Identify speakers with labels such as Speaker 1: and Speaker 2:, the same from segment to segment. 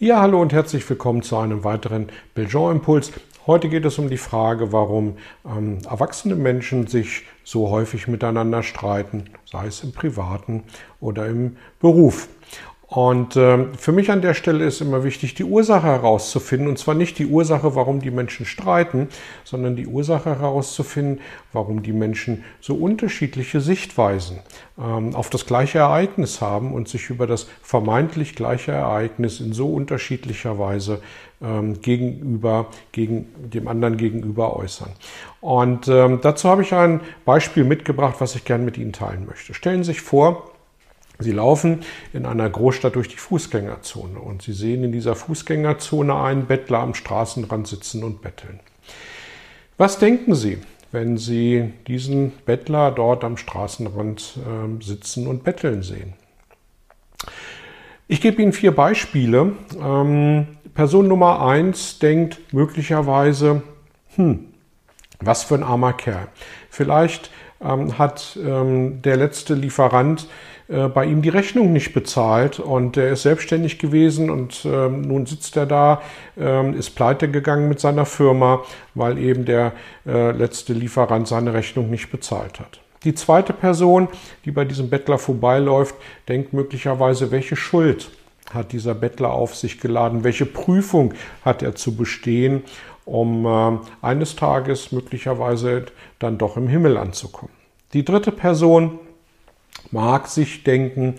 Speaker 1: Ja, hallo und herzlich willkommen zu einem weiteren Belgian Impuls. Heute geht es um die Frage, warum ähm, erwachsene Menschen sich so häufig miteinander streiten, sei es im privaten oder im Beruf. Und äh, für mich an der Stelle ist immer wichtig, die Ursache herauszufinden. Und zwar nicht die Ursache, warum die Menschen streiten, sondern die Ursache herauszufinden, warum die Menschen so unterschiedliche Sichtweisen ähm, auf das gleiche Ereignis haben und sich über das vermeintlich gleiche Ereignis in so unterschiedlicher Weise ähm, gegenüber, gegen dem anderen gegenüber äußern. Und ähm, dazu habe ich ein Beispiel mitgebracht, was ich gerne mit Ihnen teilen möchte. Stellen Sie sich vor, Sie laufen in einer Großstadt durch die Fußgängerzone und Sie sehen in dieser Fußgängerzone einen Bettler am Straßenrand sitzen und betteln. Was denken Sie, wenn Sie diesen Bettler dort am Straßenrand äh, sitzen und betteln sehen? Ich gebe Ihnen vier Beispiele. Ähm, Person Nummer eins denkt möglicherweise, hm, was für ein armer Kerl. Vielleicht ähm, hat ähm, der letzte Lieferant äh, bei ihm die Rechnung nicht bezahlt und er ist selbstständig gewesen und ähm, nun sitzt er da, ähm, ist pleite gegangen mit seiner Firma, weil eben der äh, letzte Lieferant seine Rechnung nicht bezahlt hat. Die zweite Person, die bei diesem Bettler vorbeiläuft, denkt möglicherweise, welche Schuld hat dieser Bettler auf sich geladen, welche Prüfung hat er zu bestehen, um äh, eines Tages möglicherweise dann doch im Himmel anzukommen. Die dritte Person mag sich denken,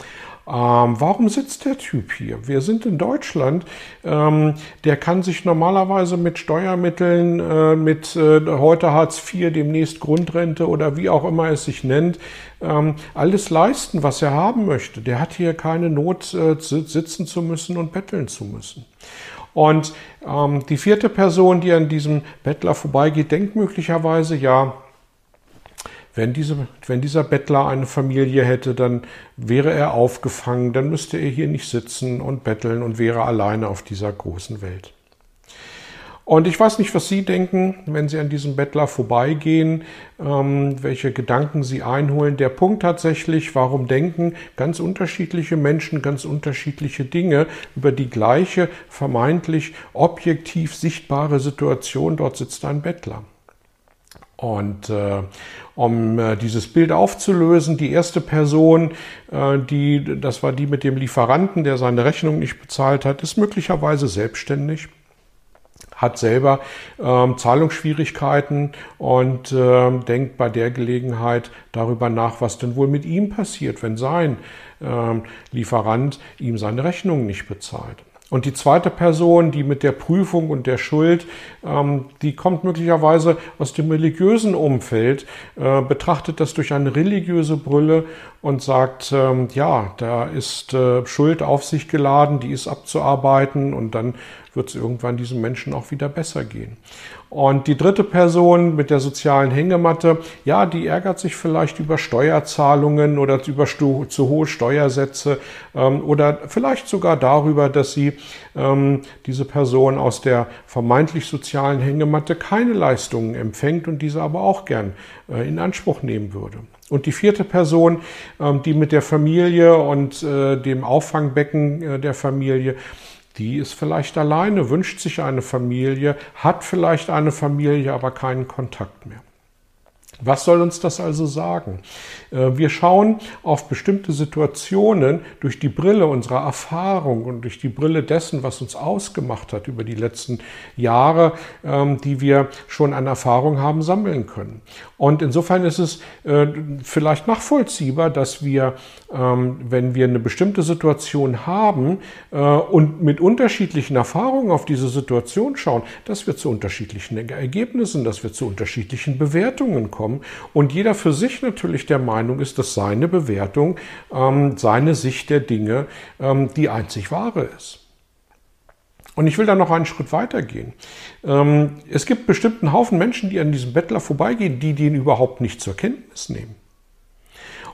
Speaker 1: ähm, warum sitzt der Typ hier? Wir sind in Deutschland. Ähm, der kann sich normalerweise mit Steuermitteln, äh, mit äh, heute Hartz IV, demnächst Grundrente oder wie auch immer es sich nennt, ähm, alles leisten, was er haben möchte. Der hat hier keine Not, äh, sitzen zu müssen und betteln zu müssen. Und ähm, die vierte Person, die an diesem Bettler vorbeigeht, denkt möglicherweise, ja, wenn, diese, wenn dieser Bettler eine Familie hätte, dann wäre er aufgefangen, dann müsste er hier nicht sitzen und betteln und wäre alleine auf dieser großen Welt. Und ich weiß nicht, was Sie denken, wenn Sie an diesem Bettler vorbeigehen, ähm, welche Gedanken Sie einholen. Der Punkt tatsächlich, warum denken ganz unterschiedliche Menschen ganz unterschiedliche Dinge über die gleiche vermeintlich objektiv sichtbare Situation. Dort sitzt ein Bettler. Und äh, um äh, dieses Bild aufzulösen, die erste Person, äh, die, das war die mit dem Lieferanten, der seine Rechnung nicht bezahlt hat, ist möglicherweise selbstständig hat selber ähm, Zahlungsschwierigkeiten und ähm, denkt bei der Gelegenheit darüber nach, was denn wohl mit ihm passiert, wenn sein ähm, Lieferant ihm seine Rechnung nicht bezahlt. Und die zweite Person, die mit der Prüfung und der Schuld, ähm, die kommt möglicherweise aus dem religiösen Umfeld, äh, betrachtet das durch eine religiöse Brille und sagt, ähm, ja, da ist äh, Schuld auf sich geladen, die ist abzuarbeiten und dann wird es irgendwann diesem Menschen auch wieder besser gehen. Und die dritte Person mit der sozialen Hängematte, ja, die ärgert sich vielleicht über Steuerzahlungen oder über zu hohe Steuersätze ähm, oder vielleicht sogar darüber, dass sie ähm, diese Person aus der vermeintlich sozialen Hängematte keine Leistungen empfängt und diese aber auch gern äh, in Anspruch nehmen würde. Und die vierte Person, ähm, die mit der Familie und äh, dem Auffangbecken äh, der Familie die ist vielleicht alleine, wünscht sich eine Familie, hat vielleicht eine Familie, aber keinen Kontakt mehr. Was soll uns das also sagen? Äh, wir schauen auf bestimmte Situationen durch die Brille unserer Erfahrung und durch die Brille dessen, was uns ausgemacht hat über die letzten Jahre, ähm, die wir schon an Erfahrung haben sammeln können. Und insofern ist es äh, vielleicht nachvollziehbar, dass wir, ähm, wenn wir eine bestimmte Situation haben äh, und mit unterschiedlichen Erfahrungen auf diese Situation schauen, dass wir zu unterschiedlichen Ergebnissen, dass wir zu unterschiedlichen Bewertungen kommen bekommen und jeder für sich natürlich der Meinung ist, dass seine Bewertung, ähm, seine Sicht der Dinge ähm, die einzig wahre ist. Und ich will da noch einen Schritt weiter gehen. Ähm, es gibt bestimmt einen Haufen Menschen, die an diesem Bettler vorbeigehen, die den überhaupt nicht zur Kenntnis nehmen.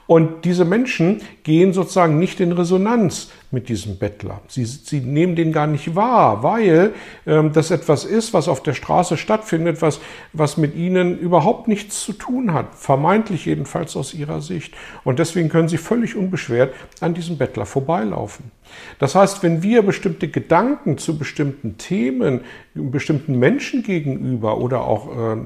Speaker 1: Und diese Menschen gehen sozusagen nicht in Resonanz mit diesem Bettler. Sie, sie nehmen den gar nicht wahr, weil ähm, das etwas ist, was auf der Straße stattfindet, was, was mit ihnen überhaupt nichts zu tun hat, vermeintlich jedenfalls aus ihrer Sicht. Und deswegen können sie völlig unbeschwert an diesem Bettler vorbeilaufen. Das heißt, wenn wir bestimmte Gedanken zu bestimmten Themen, bestimmten Menschen gegenüber oder auch äh, äh,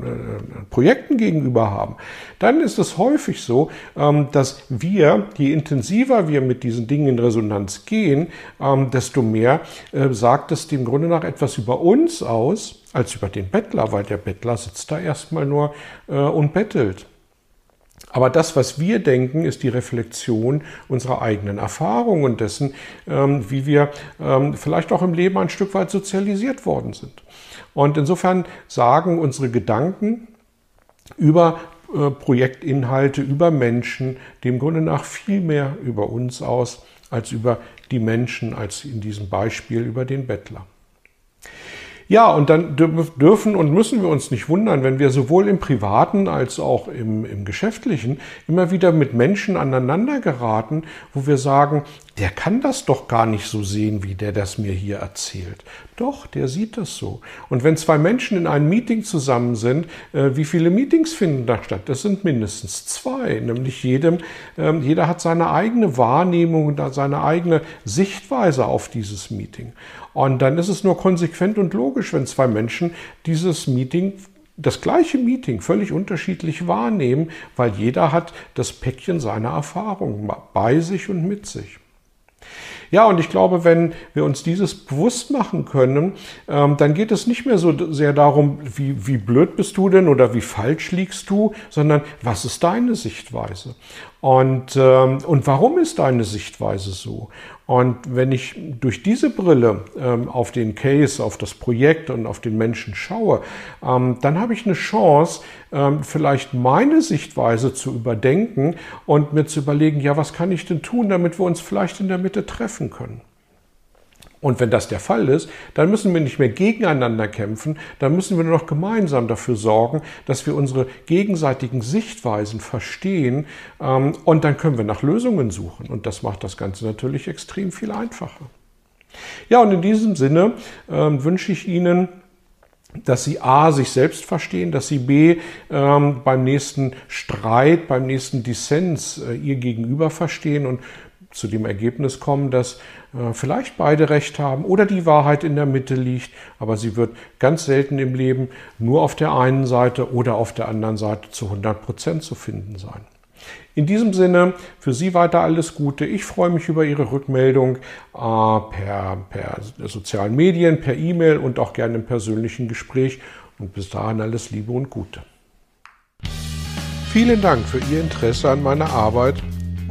Speaker 1: Projekten gegenüber haben, dann ist es häufig so, ähm, dass wir, je intensiver wir mit diesen Dingen in Resonanz gehen, ähm, desto mehr äh, sagt es dem Grunde nach etwas über uns aus, als über den Bettler, weil der Bettler sitzt da erstmal nur äh, und bettelt. Aber das, was wir denken, ist die Reflexion unserer eigenen Erfahrungen und dessen, ähm, wie wir ähm, vielleicht auch im Leben ein Stück weit sozialisiert worden sind. Und insofern sagen unsere Gedanken über Projektinhalte, über Menschen, dem Grunde nach viel mehr über uns aus, als über die Menschen, als in diesem Beispiel über den Bettler. Ja, und dann dürfen und müssen wir uns nicht wundern, wenn wir sowohl im privaten als auch im, im geschäftlichen immer wieder mit Menschen aneinander geraten, wo wir sagen, der kann das doch gar nicht so sehen, wie der das mir hier erzählt. Doch, der sieht das so. Und wenn zwei Menschen in einem Meeting zusammen sind, äh, wie viele Meetings finden da statt? Das sind mindestens zwei. Nämlich jedem, äh, jeder hat seine eigene Wahrnehmung und seine eigene Sichtweise auf dieses Meeting. Und dann ist es nur konsequent und logisch, wenn zwei Menschen dieses Meeting das gleiche Meeting völlig unterschiedlich wahrnehmen, weil jeder hat das Päckchen seiner Erfahrung bei sich und mit sich. Ja, und ich glaube, wenn wir uns dieses bewusst machen können, ähm, dann geht es nicht mehr so sehr darum, wie, wie blöd bist du denn oder wie falsch liegst du, sondern was ist deine Sichtweise? Und, ähm, und warum ist deine Sichtweise so? Und wenn ich durch diese Brille ähm, auf den Case, auf das Projekt und auf den Menschen schaue, ähm, dann habe ich eine Chance, ähm, vielleicht meine Sichtweise zu überdenken und mir zu überlegen, ja, was kann ich denn tun, damit wir uns vielleicht in der Mitte treffen können. Und wenn das der Fall ist, dann müssen wir nicht mehr gegeneinander kämpfen, dann müssen wir nur noch gemeinsam dafür sorgen, dass wir unsere gegenseitigen Sichtweisen verstehen ähm, und dann können wir nach Lösungen suchen. Und das macht das Ganze natürlich extrem viel einfacher. Ja, und in diesem Sinne ähm, wünsche ich Ihnen, dass sie A, sich selbst verstehen, dass sie B, ähm, beim nächsten Streit, beim nächsten Dissens äh, ihr Gegenüber verstehen und zu dem Ergebnis kommen, dass äh, vielleicht beide recht haben oder die Wahrheit in der Mitte liegt, aber sie wird ganz selten im Leben nur auf der einen Seite oder auf der anderen Seite zu 100 Prozent zu finden sein. In diesem Sinne, für Sie weiter alles Gute. Ich freue mich über Ihre Rückmeldung äh, per, per sozialen Medien, per E-Mail und auch gerne im persönlichen Gespräch. Und bis dahin alles Liebe und Gute. Vielen Dank für Ihr Interesse an meiner Arbeit